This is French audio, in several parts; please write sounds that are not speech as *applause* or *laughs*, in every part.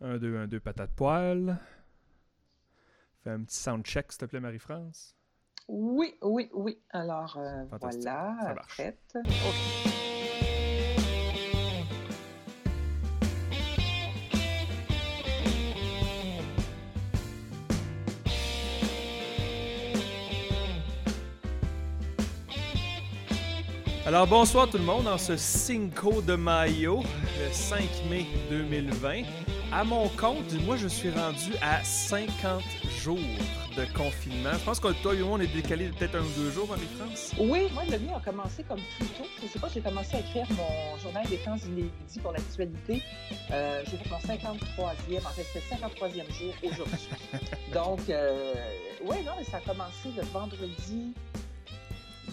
Un, deux, un, deux, patate poêle. Fais un petit sound check, s'il te plaît, Marie-France. Oui, oui, oui. Alors, euh, voilà, prête. OK. Alors bonsoir tout le monde en ce Cinco de Mayo, le 5 mai 2020. À mon compte, moi je suis rendu à 50 jours de confinement. Je pense que toi et moi on est décalé de peut-être un ou deux jours, Marie-France. Oui, moi, le mien a commencé comme plus tôt. Je sais pas, j'ai commencé à écrire mon journal des temps inédits pour l'actualité. Euh, j'ai fait mon 53e, en fait, c'était le 53e jour aujourd'hui. *laughs* Donc, euh, oui, non, mais ça a commencé le vendredi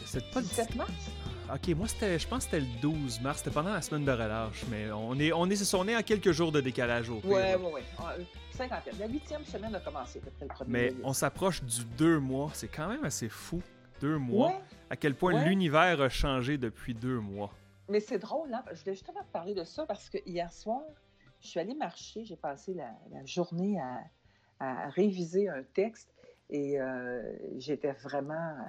C'est pas le 17 mars. Ok, moi c'était, je pense que c'était le 12 mars, c'était pendant la semaine de relâche, mais on est, on est, on est à quelques jours de décalage au pire. Oui, oui, oui. Cinquantaine. La huitième semaine a commencé le premier Mais on s'approche du deux mois, c'est quand même assez fou, deux mois. Ouais, À quel point Ouais. l'univers a changé depuis deux mois. mais c'est drôle, hein? Je voulais justement te parler de ça parce que hier soir, je suis allée marcher, j'ai passé la, la journée à, à réviser un texte et euh, j'étais vraiment euh,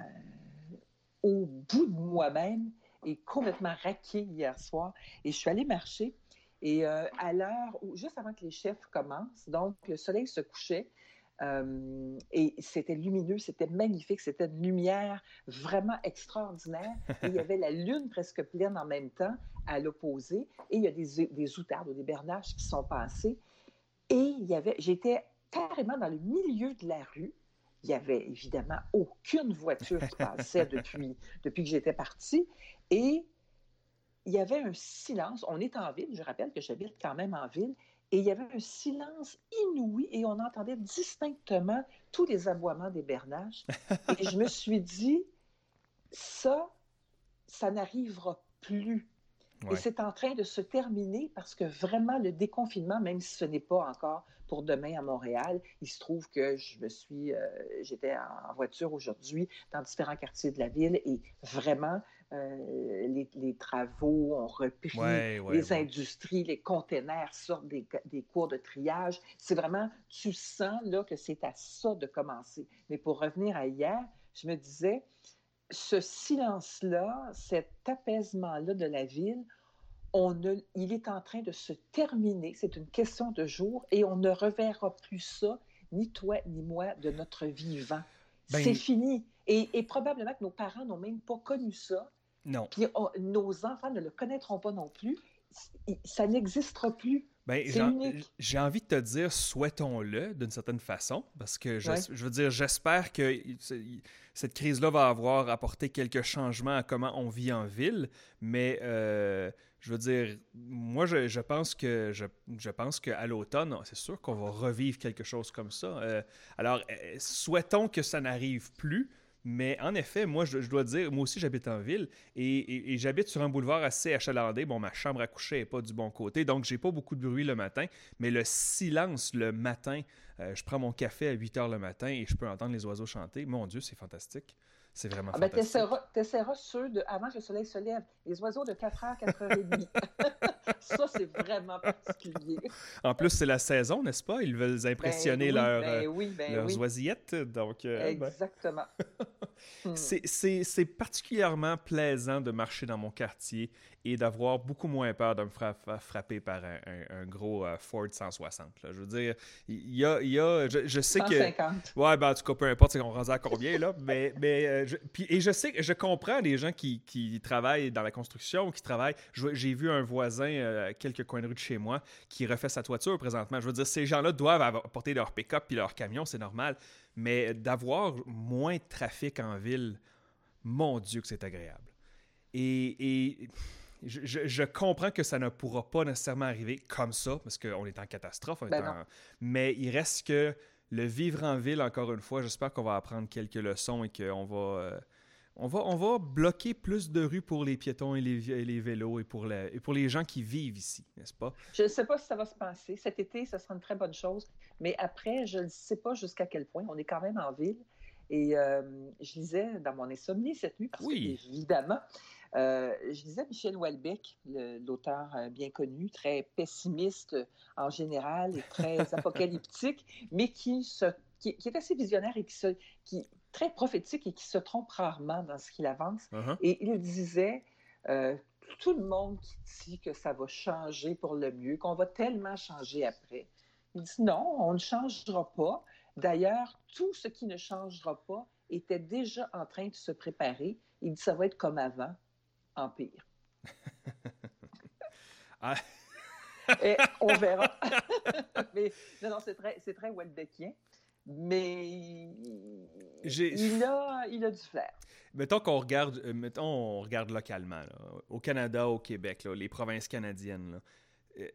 au bout de moi-même et complètement raquée hier soir. Et je suis allée marcher et euh, à l'heure où, juste avant que les chefs commencent, donc le soleil se couchait. euh, et c'était lumineux, c'était magnifique, c'était une lumière vraiment extraordinaire. Et il y avait la lune presque pleine en même temps à l'opposé. Et il y a des, des outardes ou des bernaches qui sont passés. Et il y avait, j'étais carrément dans le milieu de la rue. Il n'y avait évidemment aucune voiture qui passait depuis, *laughs* depuis que j'étais partie. Et il y avait un silence. On est en ville, je rappelle que j'habite quand même en ville. Et il y avait un silence inouï et on entendait distinctement tous les aboiements des bernaches. Et je me suis dit, ça, ça n'arrivera plus. Ouais. Et c'est en train de se terminer parce que vraiment le déconfinement, même si ce n'est pas encore pour demain à Montréal, il se trouve que je me suis, euh, j'étais en, voiture aujourd'hui dans différents quartiers de la ville et vraiment euh, les, les travaux ont repris, Ouais, ouais, les ouais. industries, les containers sortent des, des cours de triage. C'est vraiment, tu sens là que c'est à ça de commencer. Mais pour revenir à hier, je me disais, ce silence-là, cet apaisement-là de la ville, on ne, il est en train de se terminer. C'est une question de jour et on ne reverra plus ça, ni toi ni moi, de notre vivant. Ben- C'est fini. Et, et probablement que nos parents n'ont même pas connu ça. Non. Puis on- nos enfants ne le connaîtront pas non plus. Ça n'existera plus. Ben, j'ai- envie de te dire, souhaitons-le d'une certaine façon, parce que je, Ouais. je veux dire, j'espère que ce- cette crise-là va avoir apporté quelques changements à comment on vit en ville, mais euh, je veux dire, moi, je, je pense que je, je pense qu'à l'automne, c'est sûr qu'on va revivre quelque chose comme ça. Euh, alors, euh, souhaitons que ça n'arrive plus. Mais en effet, moi, je, dois dire, moi aussi, j'habite en ville et j'habite sur un boulevard assez achalandé. Bon, ma chambre à coucher n'est pas du bon côté, donc j'ai pas beaucoup de bruit le matin. Mais le silence le matin, euh, je prends mon café à 8 heures le matin et je peux entendre les oiseaux chanter. Mon Dieu, c'est fantastique. C'est vraiment Ah ben, fantastique. t'essaieras, t'essaieras ceux de avant que le soleil se lève. Les oiseaux de 4h, 4h30. *laughs* ça, c'est vraiment particulier. En plus, c'est la saison, n'est-ce pas? Ils veulent impressionner Ben oui, leurs, ben euh, oui, ben leurs oui. oisillettes. Donc, euh, Exactement. *laughs* Hmm. C'est- particulièrement plaisant de marcher dans mon quartier et d'avoir beaucoup moins peur de me fra- frapper par un, un- un gros euh, Ford 160. là. Je veux dire, il y a, il y a- je, je sais que... 150. Ouais, ben en tout cas, peu importe, c'est qu'on rend à combien, là. Mais, *laughs* mais euh, je, puis- et je sais que je comprends les gens qui, qui travaillent dans la construction, qui travaillent. J'ai vu un voisin euh, à quelques coins de rue de chez moi qui refait sa toiture présentement. Je veux dire, ces gens-là doivent avoir- porter leur pick-up puis leur camion, c'est normal. Mais d'avoir moins de trafic en ville, mon Dieu que c'est agréable. Et, et je, je- je comprends que ça ne pourra pas nécessairement arriver comme ça, parce qu'on est en catastrophe. on est Ben en-. Mais il reste que le vivre en ville, encore une fois, j'espère qu'on va apprendre quelques leçons et qu'on va, euh, on va, on va bloquer plus de rues pour les piétons et les, et les vélos et pour, la- et pour les gens qui vivent ici, n'est-ce pas? Je ne sais pas si ça va se passer. Cet été, ça sera une très bonne chose. Mais après, je ne sais pas jusqu'à quel point. On est quand même en ville. Et euh, je lisais dans mon insomnie cette nuit, parce Oui. que, évidemment, Euh, je disais Michel Houellebecq, l'auteur euh, bien connu, très pessimiste en général et très *laughs* apocalyptique, mais qui, se, qui, est assez visionnaire et qui, se, qui très prophétique et qui se trompe rarement dans ce qu'il avance. Uh-huh. Et il disait euh, tout le monde qui dit que ça va changer pour le mieux, qu'on va tellement changer après. Il dit non, on ne changera pas. D'ailleurs, tout ce qui ne changera pas était déjà en train de se préparer. Il dit ça va être comme avant, en pire. ah. Et on verra. *laughs* Mais non, non, c'est très, c'est très mais il a, il a du flair. Mettons qu'on regarde, euh, mettons on regarde localement, au Canada, au Québec, les provinces canadiennes. Euh,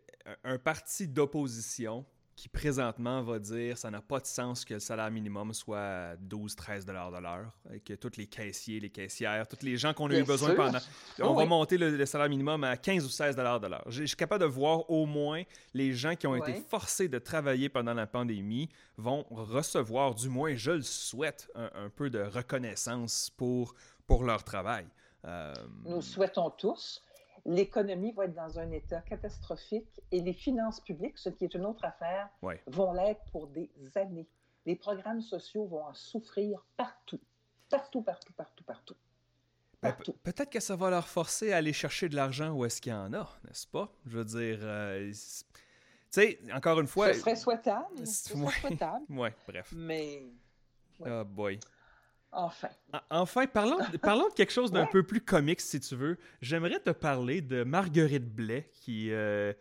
un parti d'opposition qui présentement va dire ça n'a pas de sens que le salaire minimum soit 12-13 de l'heure et que tous les caissiers, les caissières, tous les gens qu'on a eu besoin pendant. On va monter le, salaire minimum à 15 ou 16 de l'heure. Je suis capable de voir au moins les gens qui ont été forcés de travailler pendant la pandémie vont recevoir, du moins je le souhaite, un, peu de reconnaissance pour, pour leur travail. Euh, Nous souhaitons tous l'économie va être dans un état catastrophique et les finances publiques, ce qui est une autre affaire, vont l'être pour des années. Les programmes sociaux vont en souffrir partout. Partout, partout, partout, partout. Ben, peut-être que ça va leur forcer à aller chercher de l'argent où est-ce qu'il y en a, n'est-ce pas? Je veux dire, euh, tu sais, encore une fois... Ce serait souhaitable. Ce serait souhaitable. ouais, bref. Mais... Oh boy. Enfin. Enfin, parlons, parlons de quelque chose d'un peu plus comique, si tu veux. J'aimerais te parler de Marguerite Blais, qui, euh,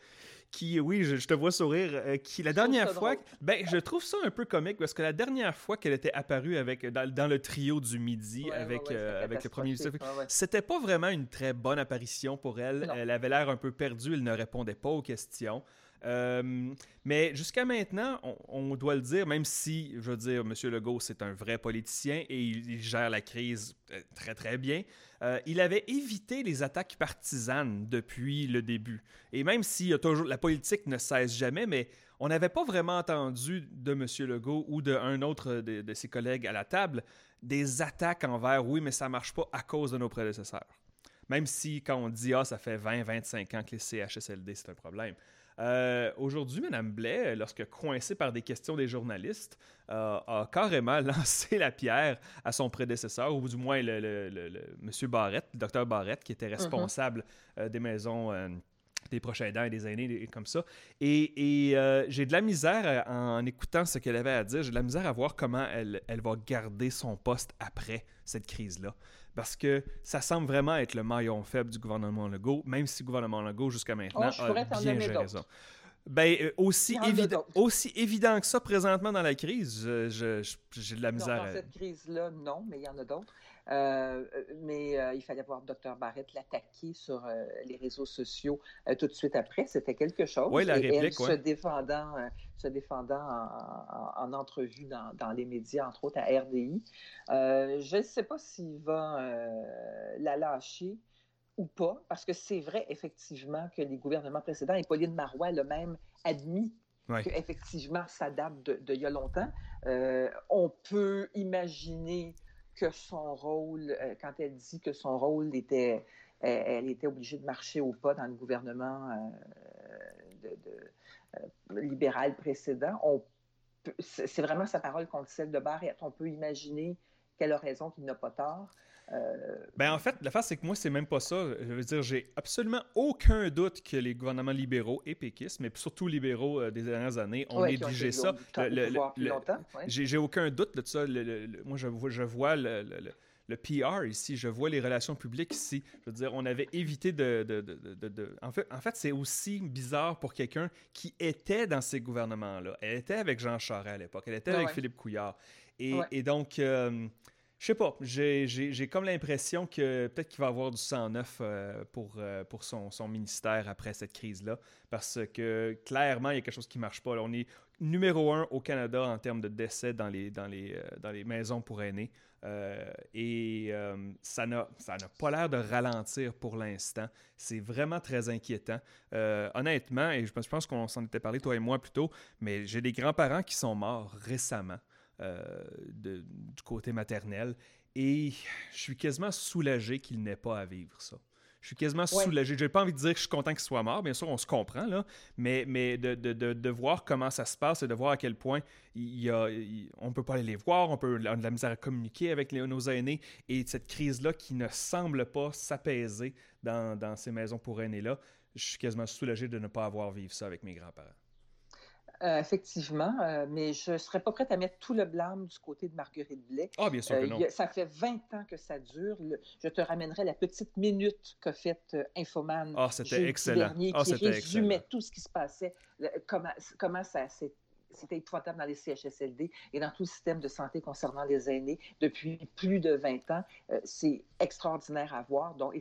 qui oui, je, te vois sourire, euh, qui la dernière fois, ben, je trouve ça un peu comique parce que la dernière fois qu'elle était apparue avec, dans, le trio du midi avec, euh, avec le premier ministre, c'était pas vraiment une très bonne apparition pour elle. Elle avait l'air un peu perdue, elle ne répondait pas aux questions. Euh, mais jusqu'à maintenant, on, doit le dire, même si, je veux dire, M. Legault, c'est un vrai politicien et il, gère la crise euh, très, très bien, euh, il avait évité les attaques partisanes depuis le début. Et même si toujours, la politique ne cesse jamais, mais on n'avait pas vraiment entendu de M. Legault ou d'un autre de, de, ses collègues à la table des attaques envers, oui, mais ça marche pas à cause de nos prédécesseurs. Même si, quand on dit, ah, ça fait 20, 25 ans que les CHSLD, c'est un problème. Euh, aujourd'hui, Mme Blais, lorsque coincée par des questions des journalistes, euh, a carrément *laughs* lancé la pierre à son prédécesseur, ou du moins le, le, M. Barrette, le docteur Barrette, qui était mhm. responsable euh, des maisons des prochains aidants et des aînés comme ça. Et, j'ai de la misère en, écoutant ce qu'elle avait à dire, j'ai de la misère à voir comment elle, elle va garder son poste après cette crise-là parce que ça semble vraiment être le maillon faible du gouvernement Legault, même si le gouvernement Legault, jusqu'à maintenant, oh, a bien géré raison. Ben, euh, aussi, évident, aussi évident que ça présentement dans la crise, j'ai de la misère. Non, dans cette crise-là, non, mais il y en a d'autres. Euh, mais euh, il fallait voir Dr Barrett l'attaquer sur les réseaux sociaux tout de suite après. C'était quelque chose. Oui, la réplique, se défendant, se défendant en, entrevue dans, dans, les médias, entre autres à RDI. je ne sais pas s'il va la lâcher ou pas, parce que c'est vrai, effectivement, que les gouvernements précédents, et Pauline Marois l'a même admis qu'effectivement, ça date de, il y a longtemps. Euh, on peut imaginer que son rôle, euh, quand elle dit que son rôle était, elle, était obligée de marcher au pas dans le gouvernement euh, libéral précédent, c'est vraiment sa parole contre celle de Barrett. On peut imaginer qu'elle a raison, qu'il n'a pas tort. Euh, ben en fait, la face, c'est que moi, c'est même pas ça. Je veux dire, j'ai absolument aucun doute que les gouvernements libéraux et péquistes, mais surtout libéraux euh, des dernières années, ont négligé ça. J'ai aucun doute de ça. moi, je, je vois le, le, PR ici, je vois les relations publiques ici. Je veux dire, on avait évité de... de, de, de en fait, en fait c'est aussi bizarre pour quelqu'un qui était dans ces gouvernements-là. Elle était avec Jean Charest à l'époque, elle était avec Philippe Couillard. Et, et donc... Euh, je sais pas, j'ai comme l'impression que peut-être qu'il va avoir du sang neuf euh, pour, euh, pour son, son, ministère après cette crise-là, parce que clairement, il y a quelque chose qui marche pas. on est numéro un au Canada en termes de décès dans les, dans les, euh, dans les maisons pour aînés. et ça n'a pas l'air de ralentir pour l'instant. C'est vraiment très inquiétant. honnêtement, et je pense qu'on s'en était parlé, toi et moi, plus tôt, mais j'ai des grands-parents qui sont morts récemment. Euh, du côté maternel. Et je suis quasiment soulagé qu'il n'ait pas à vivre ça. Je suis quasiment soulagé. J'ai pas envie de dire que je suis content qu'il soit mort, bien sûr, on se comprend, là, mais, mais de, de, de, voir comment ça se passe et de voir à quel point il y a, on peut pas aller les voir, on peut on a de la misère à communiquer avec nos aînés, et cette crise-là qui ne semble pas s'apaiser dans, dans ces maisons pour aînés-là, je suis quasiment soulagé de ne pas avoir vécu ça avec mes grands-parents. Euh, effectivement, euh, mais je ne serais pas prête à mettre tout le blâme du côté de Marguerite Blais. Ah, bien sûr que euh, non. ça fait 20 ans que ça dure. je te ramènerai la petite minute qu'a faite Infoman. Ah, c'était excellent. Dernier, ah, qui résumait tout ce qui se passait, comment, comment ça s'est c'était épouvantable dans les CHSLD et dans tout le système de santé concernant les aînés depuis plus de 20 ans. Euh, c'est extraordinaire à voir. Donc,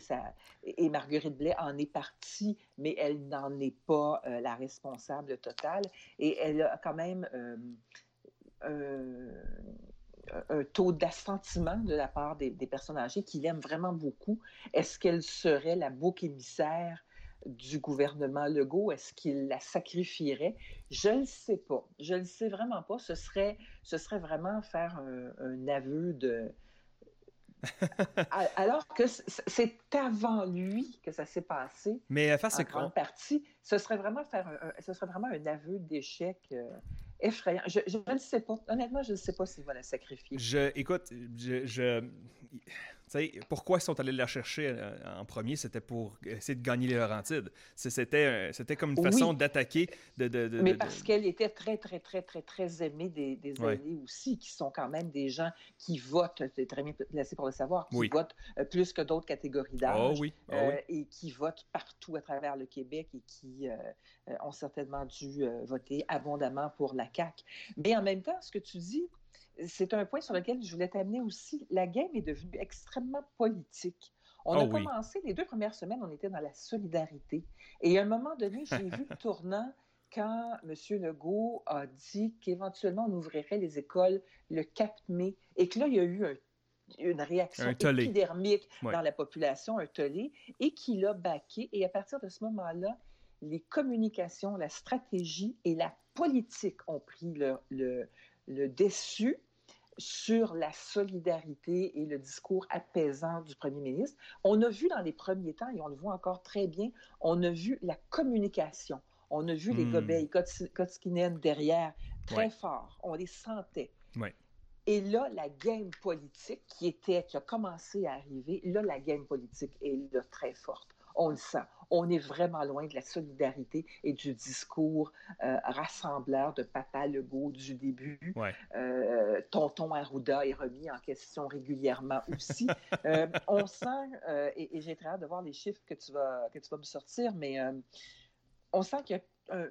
et, Marguerite Blais en est partie, mais elle n'en est pas euh, la responsable totale. Et elle a quand même euh, un taux d'assentiment de la part des, des personnes âgées qui l'aiment vraiment beaucoup. Est-ce qu'elle serait la bouc émissaire du gouvernement Legault? Est-ce qu'il la sacrifierait? Je ne le sais pas. Je ne le sais vraiment pas. Ce serait, ce serait vraiment faire un, aveu de... *laughs* Alors que c'est avant lui que ça s'est passé. Mais face en grande partie, ce serait vraiment faire un, ce serait vraiment un aveu d'échec euh, effrayant. Je, ne sais pas. Honnêtement, je ne sais pas s'il va la sacrifier. Je, écoute, je, je pourquoi ils sont allés la chercher euh, en premier? C'était pour essayer de gagner les Laurentides. C'était, c'était comme une façon d'attaquer. De, de, Mais parce qu'elle était très, très, très, très, très aimée des, des aussi, qui sont quand même des gens qui votent, c'est très bien placé pour le savoir, qui votent euh, plus que d'autres catégories d'âge. Oh oui. Oh euh, et qui votent partout à travers le Québec et qui ont certainement dû voter abondamment pour la CAQ. Mais en même temps, ce que tu dis, c'est un point sur lequel je voulais t'amener aussi. La game est devenue extrêmement politique. On a ah commencé, les deux premières semaines, on était dans la solidarité. Et à un moment donné, j'ai vu le *laughs* tournant quand M. Legault a dit qu'éventuellement, on ouvrirait les écoles le 4 mai et que là, il y a eu une réaction épidermique dans la population, un tollé, et qu'il a baqué. Et à partir de ce moment-là, les communications, la stratégie et la politique ont pris le, le, le dessus sur la solidarité et le discours apaisant du premier ministre. On a vu dans les premiers temps, et on le voit encore très bien, on a vu la communication. On a vu les hmm. gobeilles Kotskinen derrière, très fort. On les sentait. Et là, la game politique qui était, qui a commencé à arriver, là, la game politique est là très forte. On le sent on est vraiment loin de la solidarité et du discours euh, rassembleur de Papa Legault du début. Euh, tonton Arruda est remis en question régulièrement aussi. *laughs* Euh, on sent, et, j'ai très hâte de voir les chiffres que tu vas, que tu vas me sortir, mais on sent qu'il y a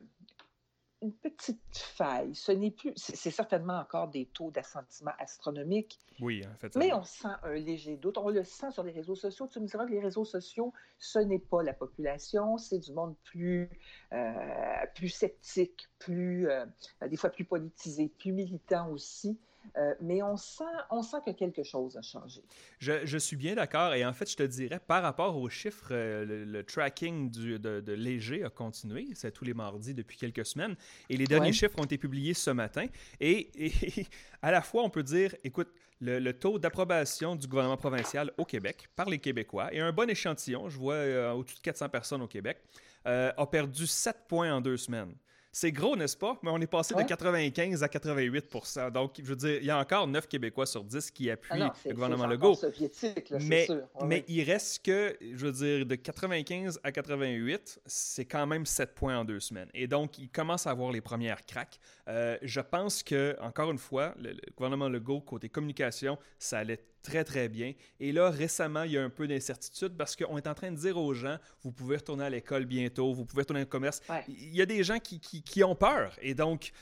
une petite faille. Ce n'est plus, c'est certainement encore des taux d'assentiment astronomiques. Oui, en fait. Mais on sent un léger doute. On le sent sur les réseaux sociaux. Tu me diras que les réseaux sociaux, ce n'est pas la population, c'est du monde plus, euh, plus sceptique, plus, euh, des fois plus politisé, plus militant aussi. Euh, mais on sent, on sent que quelque chose a changé. Je, suis bien d'accord. Et en fait, je te dirais, par rapport aux chiffres, euh, le, tracking du, de, Léger a continué. C'est tous les mardis depuis quelques semaines. Et les derniers chiffres ont été publiés ce matin. Et, à la fois, on peut dire, écoute, le, taux d'approbation du gouvernement provincial au Québec par les Québécois, et un bon échantillon, je vois euh, au-dessus de 400 personnes au Québec, a perdu 7 points en deux semaines. C'est gros, n'est-ce pas? Mais on est passé de 95 à 88 Donc, je veux dire, il y a encore 9 Québécois sur 10 qui appuient ah le gouvernement Legault. mais, mais il reste que, je veux dire, de 95 à 88, c'est quand même 7 points en deux semaines. Et donc, il commence à avoir les premières craques. Euh, je pense que, encore une fois, le, le gouvernement Legault, côté communication, ça allait très, très bien. Et là, récemment, il y a un peu d'incertitude parce qu'on est en train de dire aux gens, vous pouvez retourner à l'école bientôt, vous pouvez retourner au commerce. Il y a des gens qui, qui, ont peur. Et donc,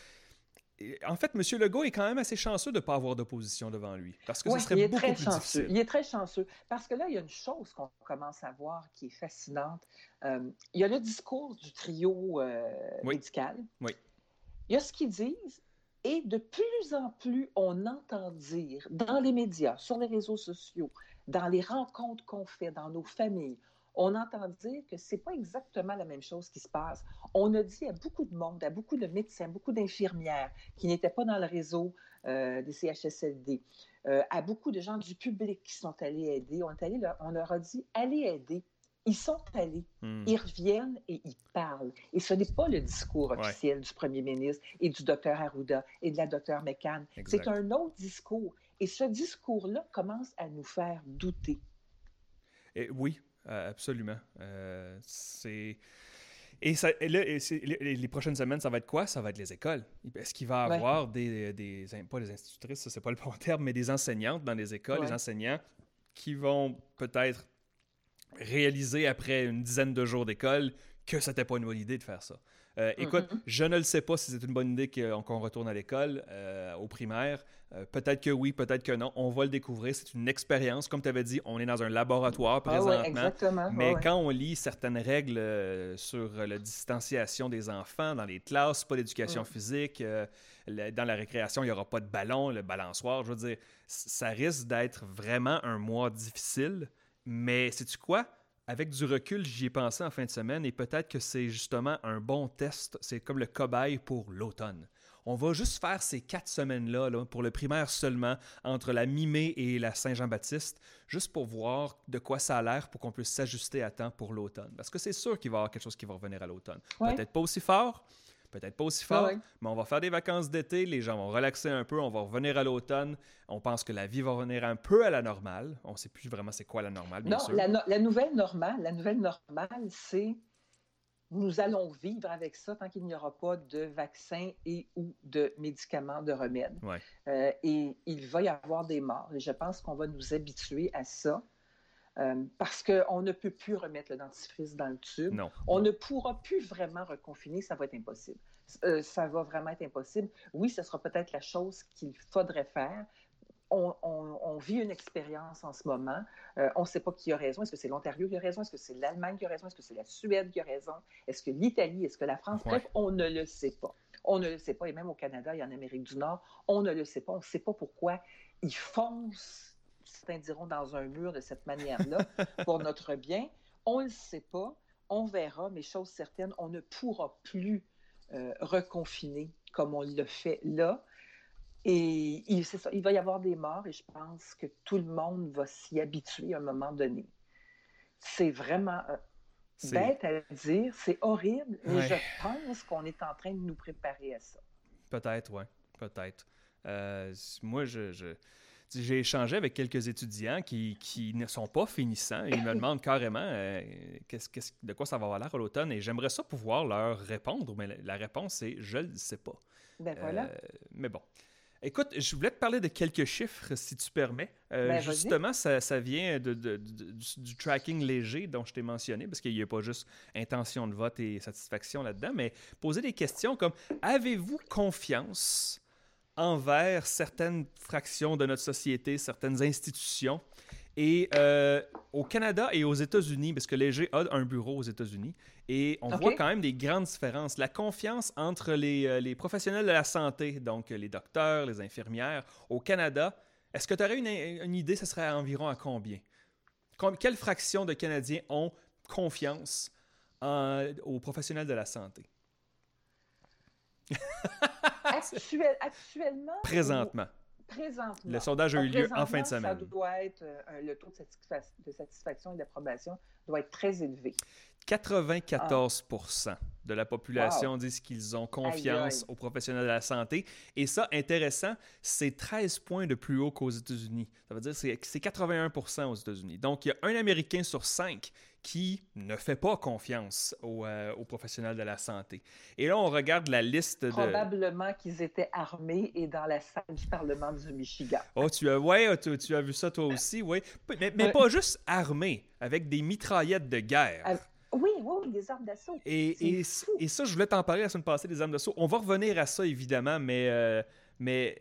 en fait, M. Legault est quand même assez chanceux de ne pas avoir d'opposition devant lui. Parce que ce serait il est beaucoup très plus chanceux. difficile. Il est très chanceux. Parce que là, il y a une chose qu'on commence à voir qui est fascinante. Euh, il y a le discours du trio euh, médical. Oui. Il y a ce qu'ils disent, et de plus en plus, on entend dire dans les médias, sur les réseaux sociaux, dans les rencontres qu'on fait, dans nos familles, on entend dire que c'est pas exactement la même chose qui se passe. On a dit à beaucoup de monde, à beaucoup de médecins, beaucoup d'infirmières qui n'étaient pas dans le réseau euh, des CHSLD, euh, à beaucoup de gens du public qui sont allés aider, on, on leur a dit allez aider Ils sont allés, Hmm. ils reviennent et ils parlent. Et ce n'est pas le discours Ouais. officiel du premier ministre et du docteur Arruda et de la docteur McCann. C'est un autre discours. Et ce discours-là commence à nous faire douter. Et oui, absolument. Euh, c'est. Et, ça, et là, et c'est- les, les prochaines semaines, ça va être quoi? Ça va être les écoles. Est-ce qu'il va y Ouais. avoir des, des. Pas des institutrices, ça, c'est pas le bon *laughs* terme, mais des enseignantes dans les écoles, Ouais. des enseignants qui vont peut-être réaliser après une dizaine de jours d'école que c'était pas une bonne idée de faire ça. Euh, écoute, Mhm. je ne le sais pas si c'est une bonne idée qu'on qu'on retourne à l'école, euh, au primaire. Euh, peut-être que oui, peut-être que non. On va le découvrir. C'est une expérience. Comme tu avais dit, on est dans un laboratoire Ah présentement. exactement. Mais Ouais, ouais. quand on lit certaines règles euh, sur euh, la distanciation des enfants dans les classes, pas d'éducation Mm. physique, euh, le- dans la récréation, il n'y aura pas de ballon, le balançoire, je veux dire, ça risque d'être vraiment un mois difficile. Mais sais-tu quoi? Avec du recul, j'y ai pensé en fin de semaine et peut-être que c'est justement un bon test. C'est comme le cobaye pour l'automne. On va juste faire ces quatre semaines-là, là, pour le primaire seulement, entre la mi-mai et la Saint-Jean-Baptiste, juste pour voir de quoi ça a l'air pour qu'on puisse s'ajuster à temps pour l'automne. Parce que c'est sûr qu'il va y avoir quelque chose qui va revenir à l'automne. Ouais. Peut-être pas aussi fort, peut-être pas aussi fort, ouais. mais on va faire des vacances d'été, les gens vont relaxer un peu, on va revenir à l'automne, on pense que la vie va revenir un peu à la normale. On ne sait plus vraiment c'est quoi la normale, bien Non, sûr. la, no- la nouvelle normale, la nouvelle normale, c'est nous allons vivre avec ça tant qu'il n'y aura pas de vaccin et ou de médicaments de remède. Ouais. Euh, et il va y avoir des morts. Et je pense qu'on va nous habituer à ça euh, parce qu'on ne peut plus remettre le dentifrice dans le tube. Non. On ne pourra plus vraiment reconfiner, ça va être impossible. Euh, ça va vraiment être impossible. Oui, ce sera peut-être la chose qu'il faudrait faire. On, on- on vit une expérience en ce moment. Euh, on ne sait pas qui a raison. Est-ce que c'est l'Ontario qui a raison? Est-ce que c'est l'Allemagne qui a raison? Est-ce que c'est la Suède qui a raison? Est-ce que l'Italie? Est-ce que la France? Ouais. Bref, on ne le sait pas. On ne le sait pas. Et même au Canada et en Amérique du Nord, on ne le sait pas. On ne sait pas pourquoi ils foncent, certains diront, dans un mur de cette manière-là *laughs* pour notre bien. On ne le sait pas. On verra, mais chose certaine, on ne pourra plus euh, reconfiner comme on le fait là. Et il, c'est ça, il va y avoir des morts et je pense que tout le monde va s'y habituer à un moment donné. C'est vraiment euh, bête à dire, c'est horrible, mais Ouais. je pense qu'on est en train de nous préparer à ça. Peut-être, oui. Peut-être. Euh, moi, je, je- j'ai échangé avec quelques étudiants qui, qui ne sont pas finissants. Ils me *laughs* demandent carrément euh, de quoi ça va avoir l'air à l'automne? Et j'aimerais ça pouvoir leur répondre, mais la, la réponse est je ne sais pas. Ben voilà. Euh, mais bon. Écoute, je voulais te parler de quelques chiffres, si tu permets. Euh, Ben, justement, ça, ça vient de, de- de- du, du tracking léger dont je t'ai mentionné, parce qu'il n'y a pas juste intention de vote et satisfaction là-dedans, mais poser des questions comme avez-vous confiance envers certaines fractions de notre société, certaines institutions? Et euh, au Canada et aux États-Unis, parce que Léger a un bureau aux États-Unis, et on voit quand même des grandes différences. La confiance entre les, euh, les professionnels de la santé, donc les docteurs, les infirmières, au Canada, est-ce que tu aurais une, une idée, ce serait environ à combien? Com- quelle fraction de Canadiens ont confiance en- aux professionnels de la santé? *laughs* Actuel- actuellement. Présentement. Le sondage a eu Ah, lieu en fin de semaine. Ça doit être, euh, le taux de, satisfa- de satisfaction et d'approbation doit être très élevé. 94% de la population disent qu'ils ont confiance aux professionnels de la santé. Et ça, intéressant, c'est 13 points de plus haut qu'aux États-Unis. Ça veut dire que c'est- c'est 81% aux États-Unis. Donc, il y a un Américain sur cinq qui ne fait pas confiance aux, euh, aux professionnels de la santé. Et là, on regarde la liste de... Probablement qu'ils étaient armés et dans la salle du Parlement du Michigan. Oh, tu as, ouais, tu, tu as vu ça toi aussi, oui. Mais, mais Ouais. pas juste armés, avec des mitraillettes de guerre. Ah, Oui, oui, des armes d'assaut. Et, et, ça, je voulais t'en parler la semaine passée des armes de saut. On va revenir à ça, évidemment, mais, euh, mais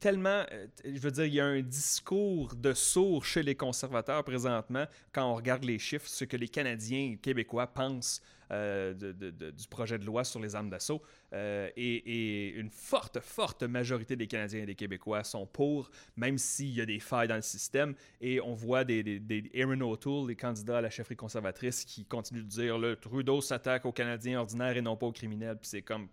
tellement, euh, je veux dire, il y a un discours de sourd chez les conservateurs présentement quand on regarde les chiffres, ce que les Canadiens québécois pensent euh, du projet de loi sur les armes d'assaut. Euh, et, et une forte, forte majorité des Canadiens et des Québécois sont pour, même s'il y a des failles dans le système. Et on voit des, des, des Aaron O'Toole, les candidats à la chefferie conservatrice, qui continuent de dire le Trudeau s'attaque aux Canadiens ordinaires et non pas aux criminels. Puis c'est comme.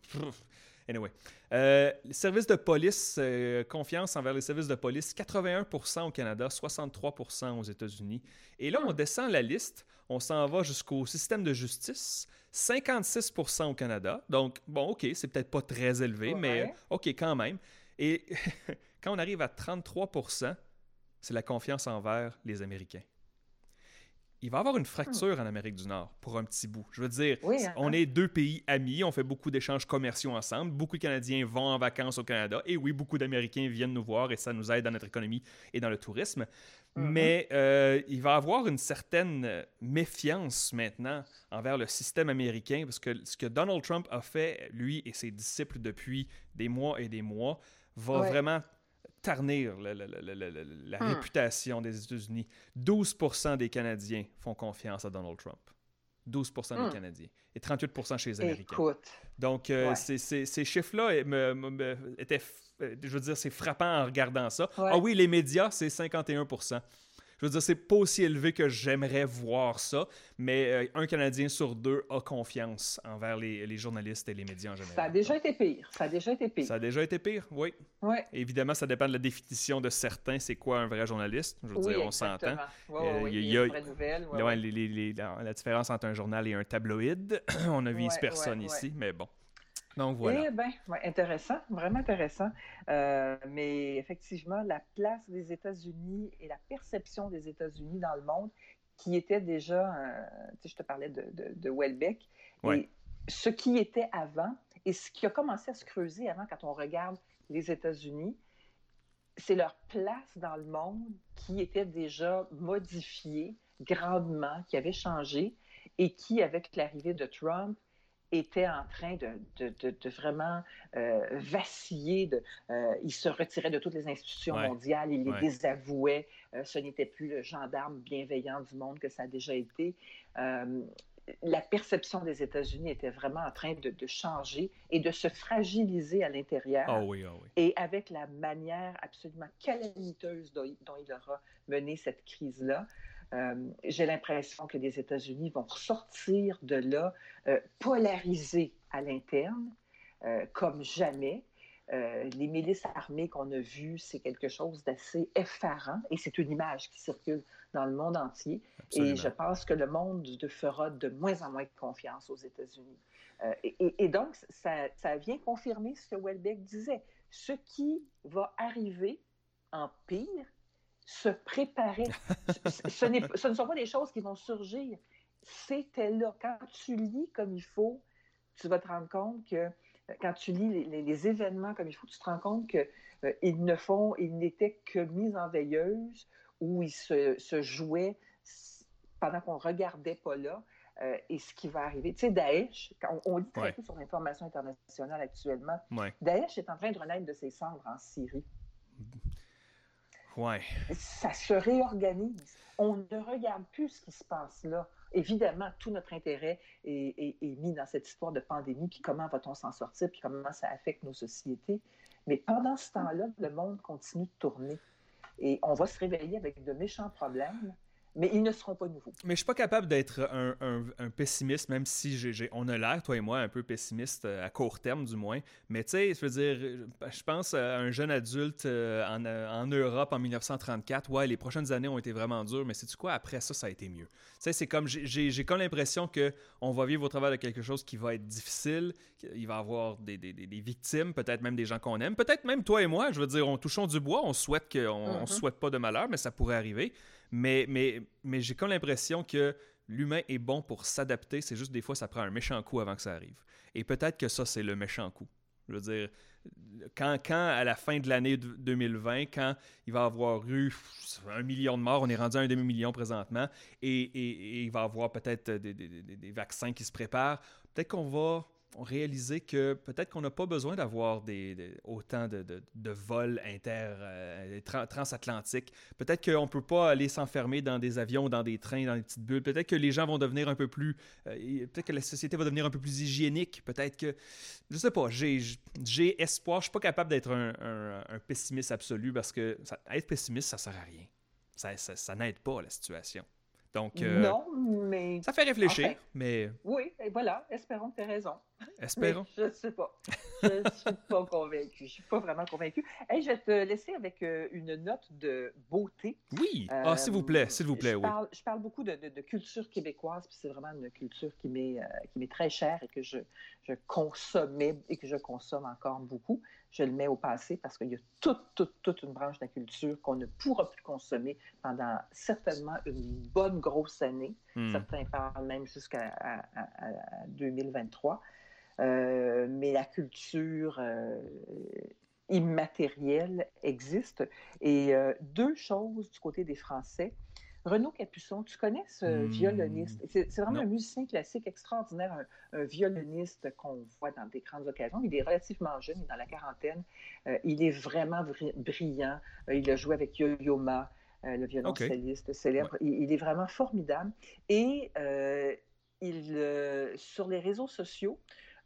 Anyway. Euh, les services de police, euh, confiance envers les services de police, 81% au Canada, 63% aux États-Unis. Et là, on Hmm. descend la liste, on s'en va jusqu'au système de justice, 56% au Canada. Donc, bon, OK, c'est peut-être pas très élevé, mais Ouais. euh, OK quand même. Et *laughs* quand on arrive à 33 c'est la confiance envers les Américains. Il va y avoir une fracture en Amérique du Nord pour un petit bout. Je veux dire, Oui, hein. on est deux pays amis, on fait beaucoup d'échanges commerciaux ensemble. Beaucoup de Canadiens vont en vacances au Canada. Et oui, beaucoup d'Américains viennent nous voir et ça nous aide dans notre économie et dans le tourisme. Mhm. Mais euh, il va y avoir une certaine euh, méfiance maintenant envers le système américain parce que ce que Donald Trump a fait, lui et ses disciples depuis des mois et des mois, va Ouais. vraiment tarnir la Hmm. réputation des États-Unis. 12% des Canadiens font confiance à Donald Trump. 12% Hmm. des Canadiens. Et 38% chez les Américains. Écoute, Donc, euh, Ouais. ces, ces- ces chiffres-là eh, me- me- me- étaient, euh, je veux dire, c'est frappant en regardant ça. Ouais. Ah oui, les médias, c'est 51 Je veux dire, c'est pas aussi élevé que j'aimerais voir ça, mais euh, un Canadien sur deux a confiance envers les, les journalistes et les médias en général. ça a déjà été pire. Ça a déjà été pire. Ça a déjà été pire, oui. Ouais. Évidemment, ça dépend de la définition de certains. C'est quoi un vrai journaliste? Je veux Oui, dire, on s'entend. Ouais, Euh, il y a- a a- ouais, les- les- la, différence entre un journal et un tabloïd, *clears throat* on vise Ouais, personne ici, mais bon. Donc voilà. Eh bien, intéressant, vraiment intéressant. Euh, mais effectivement, la place des États-Unis et la perception des États-Unis dans le monde, qui était déjà, tu sais, je te parlais de, de, de Welbeck, Ouais. et ce qui était avant et ce qui a commencé à se creuser avant quand on regarde les États-Unis, c'est leur place dans le monde qui était déjà modifiée grandement, qui avait changé et qui, avec l'arrivée de Trump, était en train de, de, de, de vraiment euh, vaciller. De, euh, il se retirait de toutes les institutions Ouais. mondiales, il les Ouais. désavouait. Euh, ce n'était plus le gendarme bienveillant du monde que ça a déjà été. La perception des États-Unis était vraiment en train de, changer et de se fragiliser à l'intérieur Ah oui, ah oui. et avec la manière absolument calamiteuse dont il aura mené cette crise-là, euh, j'ai l'impression que les États-Unis vont ressortir de là euh, polarisés à l'interne, euh, comme jamais. Les milices armées qu'on a vues, c'est quelque chose d'assez effarant et c'est une image qui circule dans le monde entier. Absolument. Et je pense que le monde de fera de moins en moins confiance aux États-Unis. Et, et- et donc, ça, ça vient confirmer ce que Welbeck disait. Ce qui va arriver en pire, se préparer. ce, ce n'est- ce ne sont pas des choses qui vont surgir. C'était là. Quand tu lis comme il faut, tu vas te rendre compte que quand tu lis les, les- les événements comme il faut, tu te rends compte qu'ils ne font, ils n'étaient que mis en veilleuse où ils se, se jouaient pendant qu'on ne regardait pas là. euh, et ce qui va arriver. Tu sais, Daesh, quand on, on lit très Ouais. peu sur l'information internationale actuellement, Ouais. Daesh est en train de renaître de ses cendres en Syrie. Ça se réorganise. On ne regarde plus ce qui se passe là. Évidemment, tout notre intérêt est mis dans cette histoire de pandémie, puis comment va-t-on s'en sortir, puis comment ça affecte nos sociétés. Mais pendant ce temps-là, le monde continue de tourner. Et on va se réveiller avec de méchants problèmes, mais ils ne seront pas nouveaux. Mais je suis pas capable d'être un, un- un pessimiste, même si on a l'air, toi et moi, un peu pessimiste euh, à court terme du moins. Mais tu sais, je veux dire, je pense à un jeune adulte euh, en, euh, en Europe en 1934. Ouais, les prochaines années ont été vraiment dures, mais sais-tu quoi? Après ça, ça a été mieux. Tu sais, c'est comme, j'ai, comme l'impression que on va vivre au travers de quelque chose qui va être difficile. Il va y avoir des, des- des- des victimes, peut-être même des gens qu'on aime, peut-être même toi et moi. Je veux dire, on touchons du bois, on souhaite que, on, on Mhm. souhaite pas de malheur, mais ça pourrait arriver. Mais, mais, mais j'ai comme l'impression que l'humain est bon pour s'adapter. C'est juste des fois, ça prend un méchant coup avant que ça arrive. Et peut-être que ça, c'est le méchant coup. Je veux dire, quand, quand à la fin de l'année de- 2020, quand il va avoir eu un million de morts, on est rendu à un demi-million présentement, et, il va y avoir peut-être des- des vaccins qui se préparent, peut-être qu'on va réaliser que peut-être qu'on n'a pas besoin d'avoir des, autant de, vols inter, euh, tra- transatlantiques. Peut-être qu'on ne peut pas aller s'enfermer dans des avions, dans des trains, dans des petites bulles. Peut-être que les gens vont devenir un peu plus... euh, peut-être que la société va devenir un peu plus hygiénique. Peut-être que... Je sais pas, j'ai espoir. Je suis pas capable d'être un, pessimiste absolu parce que être pessimiste, ça sert à rien. Ça, ça n'aide pas la situation. Donc, euh, Non, mais ça fait réfléchir, Enfin. mais oui, et voilà, espérons que tu as raison. Espérons. je ne sais pas. Je ne suis pas convaincue. Je ne suis pas vraiment convaincue. Hey, je vais te laisser avec euh, une note de beauté. Oui. ah, s'il vous plaît, s'il vous plaît, je oui. Parle, je parle beaucoup de, de, culture québécoise, puis c'est vraiment une culture qui m'est euh, très chère et que je, je, consommais et que je consomme encore beaucoup. Je le mets au passé parce qu'il y a toute, toute, toute une branche de la culture qu'on ne pourra plus consommer pendant certainement une bonne grosse année. Hmm. Certains parlent même jusqu'à 2023. Euh, mais la culture euh, immatérielle existe. Et euh, deux choses du côté des Français. Renaud Capuçon, tu connais ce hmm. violoniste? C'est vraiment un musicien classique extraordinaire, un, violoniste qu'on voit dans des grandes occasions. Il est relativement jeune, il est dans la quarantaine. il est vraiment brillant. il a joué avec Yo-Yo Ma, le violoncelliste célèbre. Il, il, est vraiment formidable. Et il, sur les réseaux sociaux,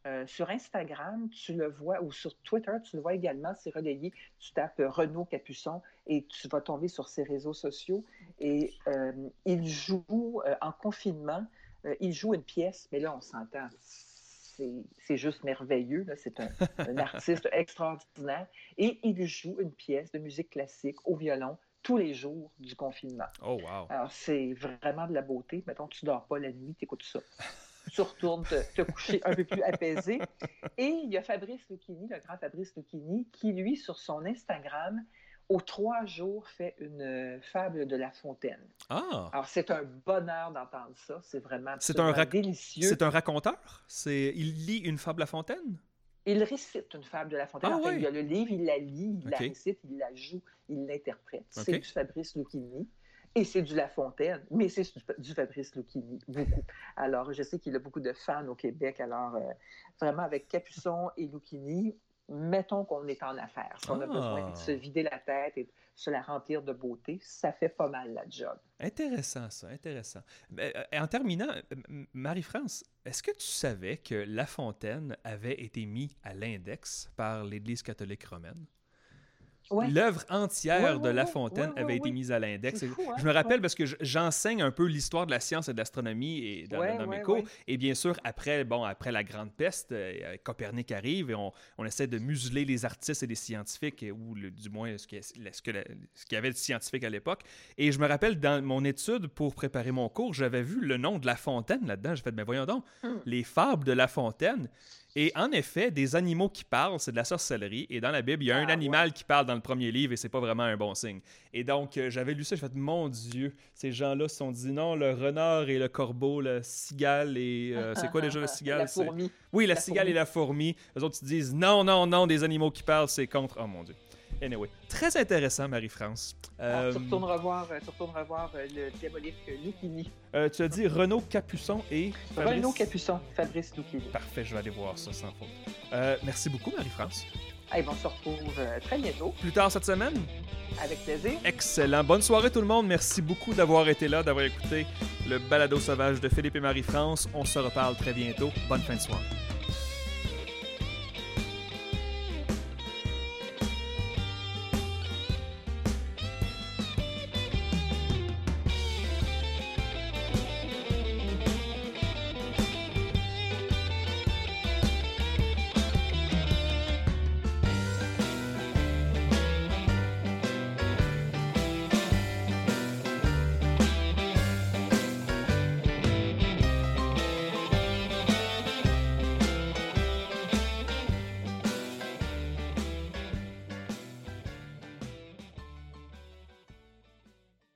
euh, sur Instagram, tu le vois, ou sur Twitter, tu le vois également, c'est relayé. Tu tapes euh, Renaud Capuçon et tu vas tomber sur ses réseaux sociaux. Et euh, il joue en confinement, il joue une pièce, mais là, on s'entend, c'est juste merveilleux. C'est un, *laughs* un, artiste extraordinaire. Et il joue une pièce de musique classique au violon tous les jours du confinement. Oh, wow. Alors, c'est vraiment de la beauté. Mettons, tu dors pas la nuit, tu écoutes ça *laughs* tu retournes te, coucher un peu plus apaisé. Et il y a Fabrice Lucchini, le grand Fabrice Lucchini, qui, lui, sur son Instagram, aux trois jours, fait une fable de La Fontaine. Ah! Alors, c'est un bonheur d'entendre ça. C'est vraiment c'est un délicieux. C'est un raconteur? C'est... Il lit une fable de La Fontaine? Il récite une fable de La Fontaine. Ah, Il y a le livre, il la lit, il la récite, il la joue, il l'interprète. C'est du Fabrice Lucchini. Et c'est du La Fontaine, mais c'est du Fabrice Lucchini, beaucoup. Alors, je sais qu'il a beaucoup de fans au Québec. Alors, euh, vraiment, avec Capuçon et Lucchini, mettons qu'on est en affaires. Si on a besoin de se ah. vider la tête et de se la remplir de beauté, ça fait pas mal la job. Intéressant, ça, intéressant. Euh, en terminant, Marie-France, est-ce que tu savais que La Fontaine avait été mis à l'index par l'Église catholique romaine? L'œuvre entière de La Fontaine avait été mise à l'index. Hein? Je me rappelle parce que j'enseigne un peu l'histoire de la science et de l'astronomie et dans, mes cours. Et bien sûr, après, bon, après la Grande Peste, euh, Copernic arrive et on, on, essaie de museler les artistes et les scientifiques, ou du moins ce qu'il y avait de scientifique à l'époque. Et je me rappelle, dans mon étude pour préparer mon cours, j'avais vu le nom de La Fontaine là-dedans. J'ai fait, mais voyons donc, hum. les fables de La Fontaine. Et en effet, des animaux qui parlent, c'est de la sorcellerie. Et dans la Bible, il y a un ah, animal qui parle dans le premier livre et c'est pas vraiment un bon signe. Et donc, euh, j'avais lu ça, j'ai fait, mon Dieu, ces gens-là se sont dit non, le renard et le corbeau, le cigale et. Euh, *laughs* c'est quoi déjà le cigale? La fourmi. Oui, la, cigale et la fourmi. Les autres, ils disent non, non, non, des animaux qui parlent, c'est contre. Oh mon Dieu. Anyway, très intéressant, Marie-France. Euh, tu retournes revoir, euh, tu retournes revoir euh, le diabolique Lucchini. Euh, tu as dit Renaud Capuçon et Fabrice... Renaud Capuçon, Fabrice Lucchini. Parfait, je vais aller voir ça sans faute. merci beaucoup, Marie-France. Hey, on se retrouve très bientôt. Plus tard cette semaine? Avec plaisir. Excellent. Bonne soirée tout le monde. Merci beaucoup d'avoir été là, d'avoir écouté le balado sauvage de Philippe et Marie-France. On se reparle très bientôt. Bonne fin de soirée.